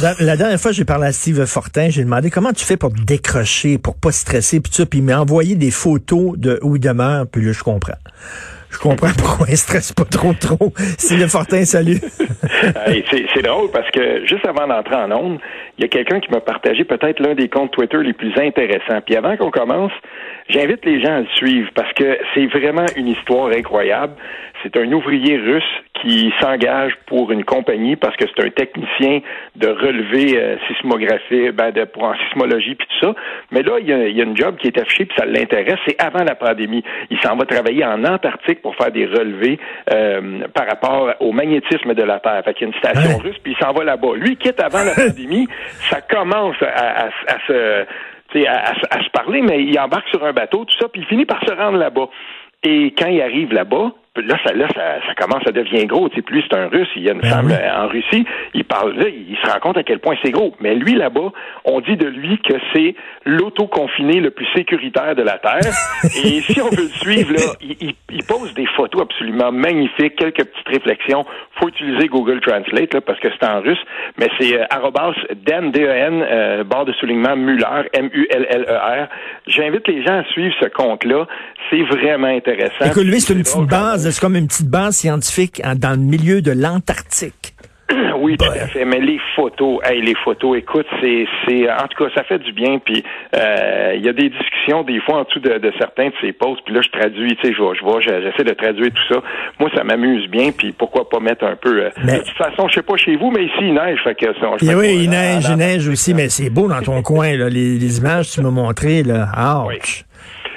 La dernière fois, j'ai parlé à Steve Fortin, j'ai demandé comment tu fais pour décrocher, pour pas stresser, puis ça, puis il m'a envoyé des photos de où il demeure, puis là, je comprends. Je comprends pourquoi il stresse pas trop trop. Steve Fortin, salut. c'est drôle parce que juste avant d'entrer en onde, il y a quelqu'un qui m'a partagé peut-être l'un des comptes Twitter les plus intéressants. Puis avant qu'on commence, j'invite les gens à le suivre parce que c'est vraiment une histoire incroyable. C'est un ouvrier russe qui s'engage pour une compagnie parce que c'est un technicien de relevé euh, sismographie, ben de, pour en sismologie puis tout ça. Mais là, il y a, y a une job qui est affichée puis ça l'intéresse. C'est avant la pandémie. Il s'en va travailler en Antarctique pour faire des relevés euh, par rapport au magnétisme de la Terre. Fait qu'il y a une station russe puis il s'en va là-bas. Lui quitte avant la pandémie. ça commence à, à, à se à, à, se parler, mais il embarque sur un bateau, tout ça, puis il finit par se rendre là-bas. Et quand il arrive là-bas, là, ça, là, ça, ça commence, à devenir gros. Tu sais, plus c'est un Russe, il y a une ben femme euh, en Russie, il parle là, il se rend compte à quel point c'est gros. Mais lui, là-bas, on dit de lui que c'est l'auto-confiné le plus sécuritaire de la Terre. Et si on veut le suivre, là, il, il, pose des photos absolument magnifiques, quelques petites réflexions. faut utiliser Google Translate, là, parce que c'est en russe, mais c'est euh, arrobas Dan, D-E-N, euh, barre de soulignement Muller, M-U-L-L-E-R. J'invite les gens à suivre ce compte-là. C'est vraiment intéressant. Écoute, lui, c'est une petite base c'est comme une petite base scientifique dans le milieu de l'Antarctique. Oui, tout à fait. Mais les photos, hey, les photos, écoute, c'est, c'est, en tout cas, ça fait du bien. Puis euh, il y a des discussions des fois en dessous de, certains de ces posts. Puis là, je traduis, tu sais, je, je vois, j'essaie de traduire tout ça. Moi, ça m'amuse bien. Puis pourquoi pas mettre un peu. Euh, de toute façon, je sais pas chez vous, mais ici il neige. Fait que, je oui, il neige, il neige aussi, mais c'est beau dans ton coin. Là, les, images que tu m'as montrées, là. Ouch. Oui,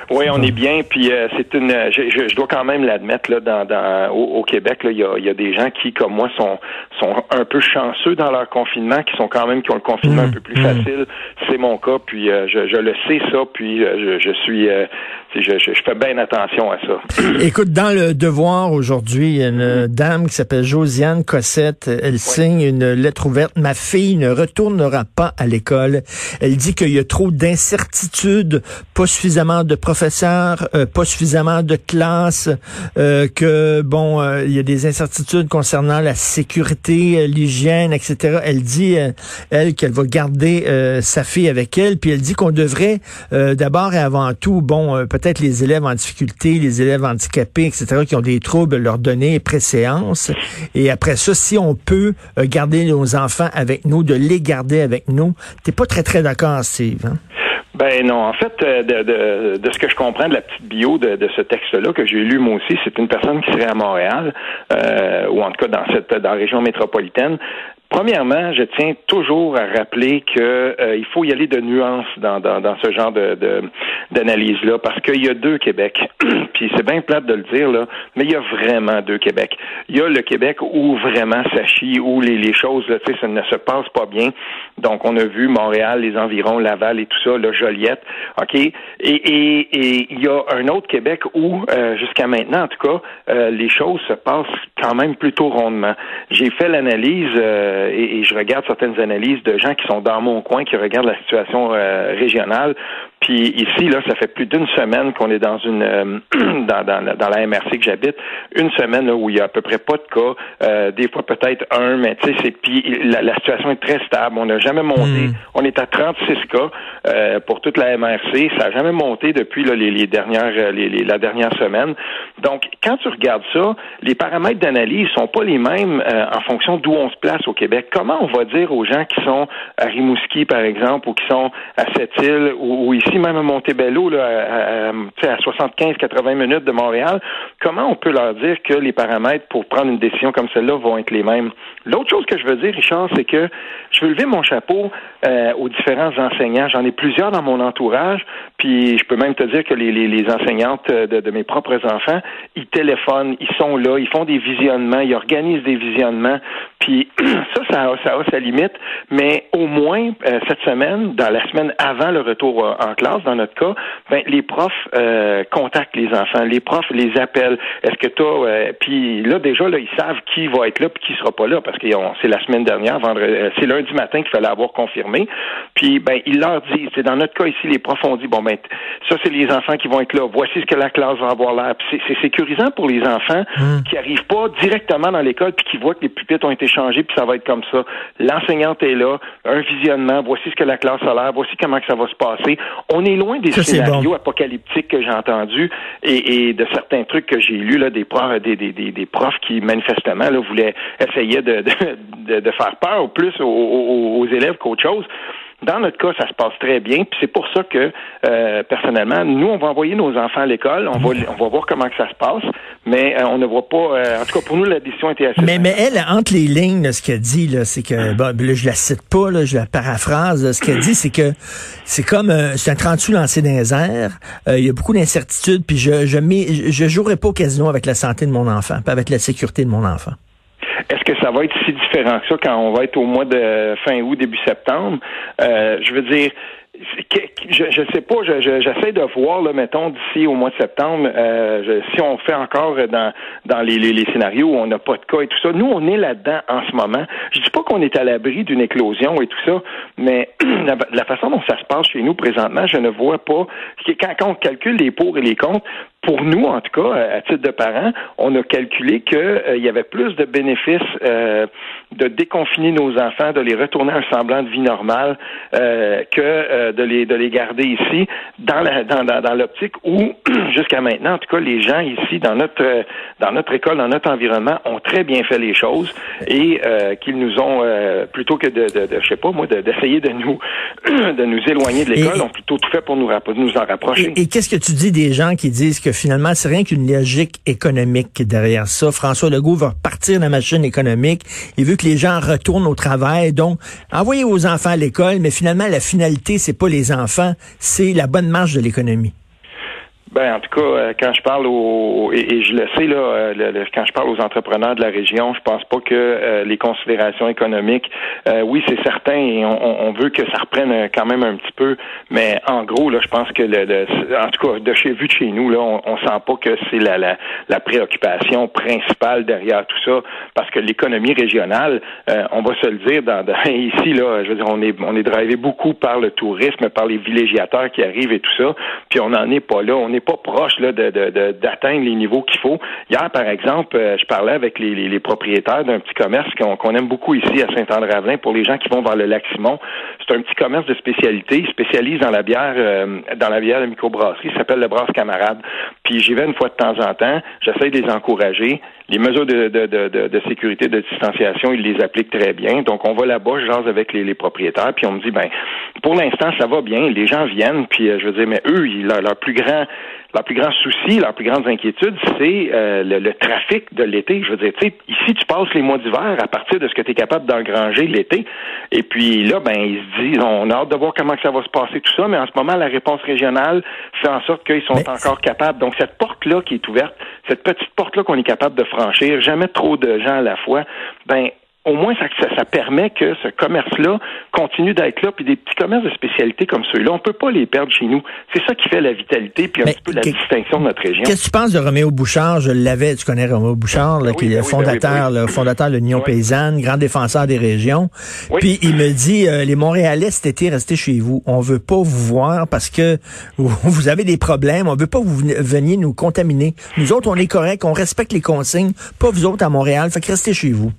on est bien. Puis euh, c'est une. Je, je, dois quand même l'admettre là, dans, dans au, Québec, il y a, y a, des gens qui, comme moi, sont sont un peu chanceux dans leur confinement, qui sont quand même qui ont le confinement un mmh, peu plus mmh. facile. C'est mon cas. Puis euh, je, je, le sais ça. Puis euh, je, je, suis. Je, je, fais bien attention à ça. Écoute, dans le Devoir aujourd'hui, il y a une dame qui s'appelle Josiane Cossette. Elle signe une lettre ouverte. Ma fille ne retournera pas à l'école. Elle dit qu'il y a trop d'incertitudes, pas suffisamment de professeurs, euh, pas suffisamment de classes, euh, que bon, euh, il y a des incertitudes concernant la sécurité, l'hygiène, etc. Elle dit, elle, qu'elle va garder sa fille avec elle, puis elle dit qu'on devrait d'abord et avant tout, bon, peut-être les élèves en difficulté, les élèves handicapés, etc., qui ont des troubles, leur donner préséance. Et après ça, si on peut garder nos enfants avec nous, de les garder avec nous, t'es pas très très d'accord, Steve. Hein? Ben non, en fait, euh, de, de, de, ce que je comprends de la petite bio de, de ce texte-là que j'ai lu moi aussi, c'est une personne qui serait à Montréal, euh, ou en tout cas dans cette dans la région métropolitaine, Premièrement, je tiens toujours à rappeler que euh, il faut y aller de nuances dans, dans, dans ce genre de, d'analyse-là, parce qu'il y a deux Québec. Puis c'est bien plate de le dire, là, mais il y a vraiment deux Québec. Il y a le Québec où vraiment ça chie, où les, les choses, là, ça ne se passe pas bien. Donc, on a vu Montréal, les environs, Laval et tout ça, là, Joliette, OK? Et, et, et il y a un autre Québec où, euh, jusqu'à maintenant, en tout cas, euh, les choses se passent quand même plutôt rondement. J'ai fait l'analyse euh, et, je regarde certaines analyses de gens qui sont dans mon coin, qui regardent la situation euh, régionale. Puis ici, là, ça fait plus d'une semaine qu'on est dans une euh, dans, dans, dans, la MRC que j'habite, une semaine là, où il y a à peu près pas de cas, des fois peut-être un, mais tu sais, c'est puis la, situation est très stable. On n'a jamais monté. Hmm. On est à 36 cas pour toute la MRC. Ça n'a jamais monté depuis là, les, les, dernières les, la dernière semaine. Donc, quand tu regardes ça, les paramètres d'analyse sont pas les mêmes en fonction d'où on se place au Québec. Comment on va dire aux gens qui sont à Rimouski, par exemple, ou qui sont à Sept-Îles, ou, ici même à Montebello, là, à, à 75-80 minutes de Montréal, comment on peut leur dire que les paramètres pour prendre une décision comme celle-là vont être les mêmes? L'autre chose que je veux dire, Richard, c'est que je veux lever mon chapeau euh, aux différents enseignants. J'en ai plusieurs dans mon entourage, puis je peux même te dire que les, enseignantes de, de, mes propres enfants, ils téléphonent, ils sont là, ils font des visionnements, ils organisent des visionnements, puis ça, ça a, sa limite, mais au moins euh, cette semaine, dans la semaine avant le retour euh, en classe, classe, dans notre cas, ben, les profs euh, contactent les enfants, les profs les appellent. Est-ce que toi, euh, puis là déjà là, ils savent qui va être là puis qui sera pas là parce que c'est la semaine dernière, vendredi, euh, c'est lundi matin qu'il fallait avoir confirmé. Puis ben ils leur disent, c'est dans notre cas ici, les profs ont dit bon ben ça c'est les enfants qui vont être là. Voici ce que la classe va avoir l'air. C'est sécurisant pour les enfants hmm. qui arrivent pas directement dans l'école puis qui voient que les pupitres ont été changés puis ça va être comme ça. L'enseignante est là, un visionnement. Voici ce que la classe a l'air. Voici comment que ça va se passer. On est loin des scénarios apocalyptiques que j'ai entendus et, de certains trucs que j'ai lus là, des profs, des, des, des, profs qui manifestement là, voulaient essayer de, de, de, faire peur plus aux, aux élèves qu'autre chose. Dans notre cas, ça se passe très bien, puis c'est pour ça que euh, personnellement, nous, on va envoyer nos enfants à l'école, on va on va voir comment que ça se passe, mais euh, on ne voit pas. Euh, en tout cas, pour nous, la décision était assez. Mais mais elle, entre les lignes, ce qu'elle dit là, c'est que bon, là, je la cite pas, là, je la paraphrase. ce qu'elle dit, c'est que c'est comme c'est un 38 lancé dans les airs. Il y a beaucoup d'incertitudes, puis je je mets, je jouerai pas au casino avec la santé de mon enfant, pas avec la sécurité de mon enfant. Est-ce que ça va être si différent que ça quand on va être au mois de fin août, début septembre? Euh, je veux dire, je ne sais pas, j'essaie de voir, là, mettons, d'ici au mois de septembre, euh, si on fait encore dans, dans les, les, scénarios où on n'a pas de cas et tout ça. Nous, on est là-dedans en ce moment. Je dis pas qu'on est à l'abri d'une éclosion et tout ça, mais la, la, façon dont ça se passe chez nous présentement, je ne vois pas. Quand, quand on calcule les pour et les contre, pour nous, en tout cas, à titre de parents, on a calculé qu'il euh, y avait plus de bénéfices euh, de déconfiner nos enfants, de les retourner à un semblant de vie normale, euh, que euh, de les de les garder ici dans la dans, dans, l'optique où jusqu'à maintenant, en tout cas, les gens ici dans notre dans notre école, dans notre environnement, ont très bien fait les choses et qu'ils nous ont plutôt que de, de, de, je sais pas moi, d'essayer de, nous de nous éloigner de l'école, ont plutôt tout fait pour nous nous en rapprocher. Et, et qu'est-ce que tu dis des gens qui disent que finalement, c'est rien qu'une logique économique derrière ça. François Legault va repartir la machine économique. Il veut que les gens retournent au travail. Donc, envoyer aux enfants à l'école, mais finalement, la finalité, c'est pas les enfants, c'est la bonne marche de l'économie. Ben, en tout cas, euh, quand je parle aux et, je le sais là, euh, quand je parle aux entrepreneurs de la région, je pense pas que euh, les considérations économiques, oui, c'est certain, et on, veut que ça reprenne quand même un petit peu, mais en gros, là, je pense que le, en tout cas, de chez vu de chez nous, là, on, on sent pas que c'est la, la, la, préoccupation principale derrière tout ça, parce que l'économie régionale, on va se le dire, dans, ici là, je veux dire, on est on est drivé beaucoup par le tourisme, par les villégiateurs qui arrivent et tout ça, puis on n'en est pas là, on est pas proche là, de, d'atteindre les niveaux qu'il faut. Hier, par exemple, euh, je parlais avec les, propriétaires d'un petit commerce qu'on, aime beaucoup ici à Saint-André-Avelin pour les gens qui vont vers le lac Simon. C'est un petit commerce de spécialité. Il spécialise dans la bière, euh, dans la bière de microbrasserie. Il s'appelle le Brasse Camarade. Puis j'y vais une fois de temps en temps. J'essaie de les encourager. Les mesures de, de, de, de, sécurité, de distanciation, ils les appliquent très bien. Donc on va là-bas, je jase avec les, les propriétaires, puis on me dit ben pour l'instant ça va bien. Les gens viennent, puis euh, je veux dire, mais eux, ils, leur, leur plus grand leur plus grand souci, leur plus grande inquiétude, c'est euh, le, trafic de l'été. Je veux dire, tu sais, ici, tu passes les mois d'hiver à partir de ce que tu es capable d'engranger l'été. Et puis là, ben, ils se disent, on a hâte de voir comment ça va se passer tout ça, mais en ce moment, la réponse régionale fait en sorte qu'ils sont encore capables. Donc, cette porte-là qui est ouverte, cette petite porte-là qu'on est capable de franchir, jamais trop de gens à la fois, ben, au moins ça, ça, permet que ce commerce-là continue d'être là, puis des petits commerces de spécialité comme ceux-là, on peut pas les perdre chez nous. C'est ça qui fait la vitalité, puis un petit peu la distinction de notre région. Qu'est-ce que tu penses de Roméo Bouchard? Je l'avais, tu connais Roméo Bouchard, là, qui est le fondateur, le fondateur de l'Union paysanne, grand défenseur des régions. Puis il me dit, euh, les Montréalais cet été, restez chez vous. On veut pas vous voir parce que vous avez des problèmes. On veut pas que vous veniez nous contaminer. Nous autres, on est corrects, on respecte les consignes, pas vous autres à Montréal. Fait que restez chez vous.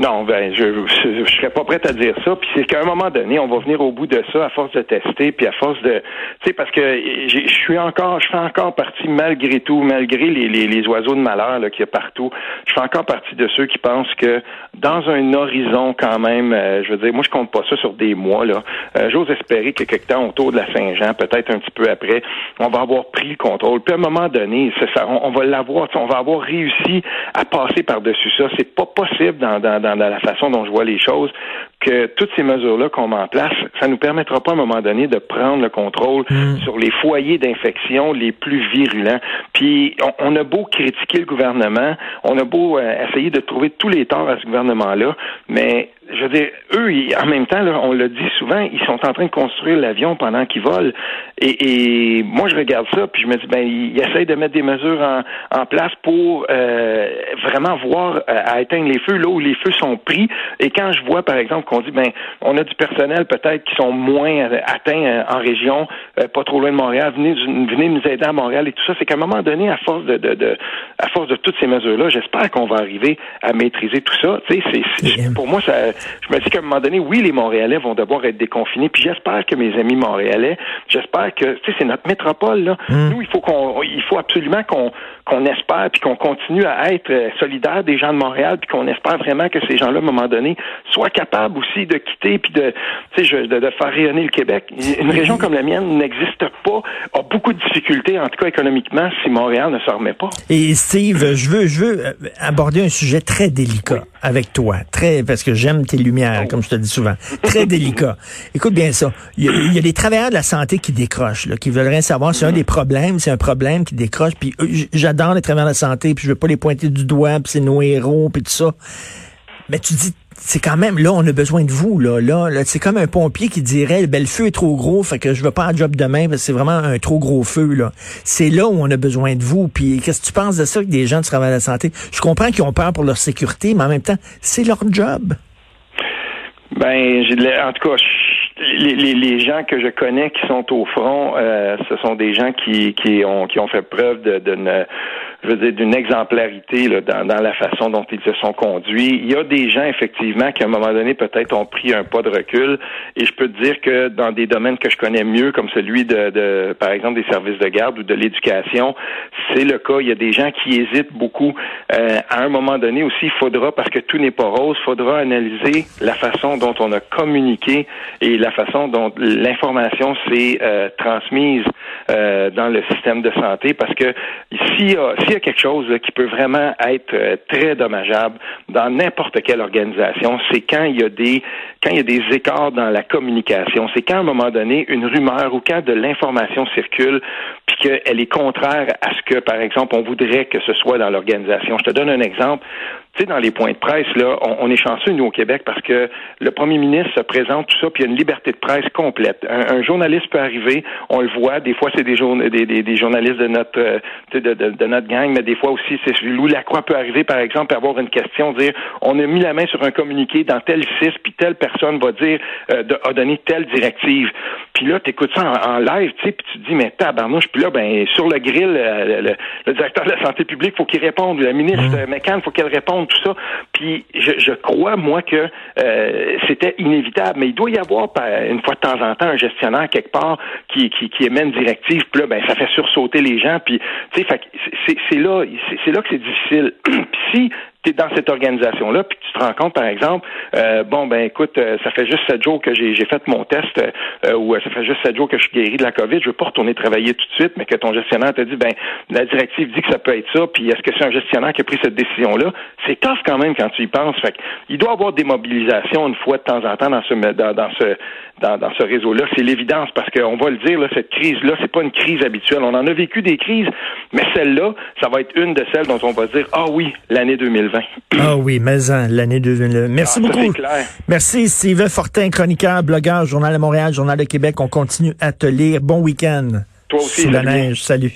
Non, ben je, je, serais pas prêt à dire ça. Puis c'est qu'à un moment donné, on va venir au bout de ça à force de tester, puis à force de, tu sais, parce que je suis encore, je fais encore partie malgré tout, malgré les, les, les oiseaux de malheur qu'il y a partout, je fais encore partie de ceux qui pensent que dans un horizon quand même, euh, je veux dire, moi je compte pas ça sur des mois là. Euh, j'ose espérer que quelque temps autour de la Saint-Jean, peut-être un petit peu après, on va avoir pris le contrôle. Puis à un moment donné, ça, on, va l'avoir, on va avoir réussi à passer par dessus ça. C'est pas possible dans, dans dans, la façon dont je vois les choses que toutes ces mesures-là qu'on met en place, ça nous permettra pas à un moment donné de prendre le contrôle mm. sur les foyers d'infection les plus virulents. Puis on, a beau critiquer le gouvernement, on a beau euh, essayer de trouver tous les torts à ce gouvernement-là, mais je veux dire, eux, en même temps, on le dit souvent, ils sont en train de construire l'avion pendant qu'ils volent. Et, moi, je regarde ça, puis je me dis, ben, ils essayent de mettre des mesures en, en place pour euh, vraiment voir euh, à éteindre les feux là où les feux sont pris. Et quand je vois, par exemple, qu'on dit, ben, on a du personnel peut-être qui sont moins atteints euh, en région, pas trop loin de Montréal, venez, venez nous aider à Montréal et tout ça, c'est qu'à un moment donné, à force de, de, de à force de toutes ces mesures-là, j'espère qu'on va arriver à maîtriser tout ça. Tu sais, c'est, pour moi, ça je me dis qu'à un moment donné, oui, les Montréalais vont devoir être déconfinés. Puis j'espère que mes amis montréalais, j'espère que, tu sais, c'est notre métropole, là. Hmm. Nous, il faut qu'on, il faut absolument qu'on, qu'on espère puis qu'on continue à être euh, solidaire des gens de Montréal puis qu'on espère vraiment que ces gens-là, à un moment donné, soient capables aussi de quitter puis de, de, de, faire rayonner le Québec. Une région comme la mienne n'existe pas, a beaucoup de difficultés, en tout cas économiquement, si Montréal ne se remet pas. Et Steve, je veux, je veux euh, aborder un sujet très délicat avec toi, très, parce que j'aime tes lumière, comme je te dis souvent. Très délicat. Écoute bien ça. Il y, a, des travailleurs de la santé qui décrochent, là, qui veulent rien savoir. C'est un des problèmes, c'est un problème qui décroche. Puis j'adore les travailleurs de la santé, puis je veux pas les pointer du doigt, puis c'est nos héros, puis tout ça. Mais tu dis, c'est quand même, là, on a besoin de vous, là. Là, c'est comme un pompier qui dirait, ben, le feu est trop gros, fait que je veux pas un job demain, parce que c'est vraiment un trop gros feu, là. C'est là où on a besoin de vous. Puis, qu'est-ce que tu penses de ça, que des gens qui travaillent à la santé? Je comprends qu'ils ont peur pour leur sécurité, mais en même temps, c'est leur job. Ben, en tout cas, les, les, les, gens que je connais qui sont au front, euh, ce sont des gens qui, qui ont qui ont fait preuve de, de ne je veux dire, d'une exemplarité là, dans, dans, la façon dont ils se sont conduits. Il y a des gens, effectivement, qui, à un moment donné, peut-être ont pris un pas de recul. Et je peux te dire que dans des domaines que je connais mieux, comme celui de, de par exemple, des services de garde ou de l'éducation, c'est le cas. Il y a des gens qui hésitent beaucoup. Euh, à un moment donné aussi, il faudra, parce que tout n'est pas rose, il faudra analyser la façon dont on a communiqué et la façon dont l'information s'est euh, transmise euh, dans le système de santé, parce que y a, s'il y a quelque chose qui peut vraiment être euh, très dommageable dans n'importe quelle organisation, c'est quand il y a des quand il y a des écarts dans la communication. C'est quand à un moment donné une rumeur ou quand de l'information circule puis qu'elle est contraire à ce que, par exemple, on voudrait que ce soit dans l'organisation. Je te donne un exemple tu sais, dans les points de presse, là, on, est chanceux, nous, au Québec, parce que le premier ministre se présente, tout ça, puis il y a une liberté de presse complète. Un, journaliste peut arriver, on le voit, des fois, c'est des, des, des, journalistes de notre, euh, de, de, de, notre gang, mais des fois aussi, c'est Louis Lacroix peut arriver, par exemple, avoir une question, dire, on a mis la main sur un communiqué dans tel CIS, puis telle personne va dire, euh, de, a donné telle directive. Puis là, tu écoutes ça en, live, tu sais, puis tu te dis, mais tabarnouche, puis là, ben, sur le grill, euh, le, directeur de la santé publique, faut qu'il réponde, la ministre mmh. McCann, faut qu'elle réponde tout ça. Puis je, je crois, moi, que euh, c'était inévitable. Mais il doit y avoir, une fois de temps en temps, un gestionnaire quelque part qui, qui, qui émet une directive. Puis là, ben, ça fait sursauter les gens. Puis, tu sais, c'est là, c'est là que c'est difficile. si tu es dans cette organisation-là, puis tu te rends compte, par exemple, euh, bon, ben écoute, euh, ça fait juste sept jours que j'ai fait mon test, euh, ou ça fait juste sept jours que je suis guéri de la COVID, je veux pas retourner travailler tout de suite, mais que ton gestionnaire te dit, ben, la directive dit que ça peut être ça, puis est-ce que c'est un gestionnaire qui a pris cette décision-là? C'est tough quand même quand tu y penses. Fait il doit y avoir des mobilisations une fois de temps en temps dans ce dans, ce dans, dans ce réseau-là. C'est l'évidence parce qu'on va le dire, là, cette crise-là, c'est pas une crise habituelle. On en a vécu des crises, mais celle-là, ça va être une de celles dont on va dire, ah oui, l'année 2020. Ah oui, mais l'année 2020. Merci ah, beaucoup. Merci, Steve Fortin, chroniqueur, blogueur, Journal de Montréal, Journal de Québec. On continue à te lire. Bon week-end. Toi aussi. Sous la neige. Salut.